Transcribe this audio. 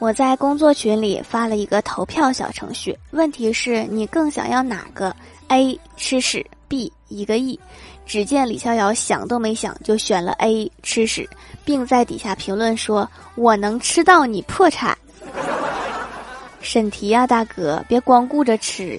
我在工作群里发了一个投票小程序问题是你更想要哪个？A 吃屎 b 一个亿。只见李逍遥想都没想就选了 a 吃屎并在底下评论说我能吃到你破产。审题啊大哥别光顾着吃。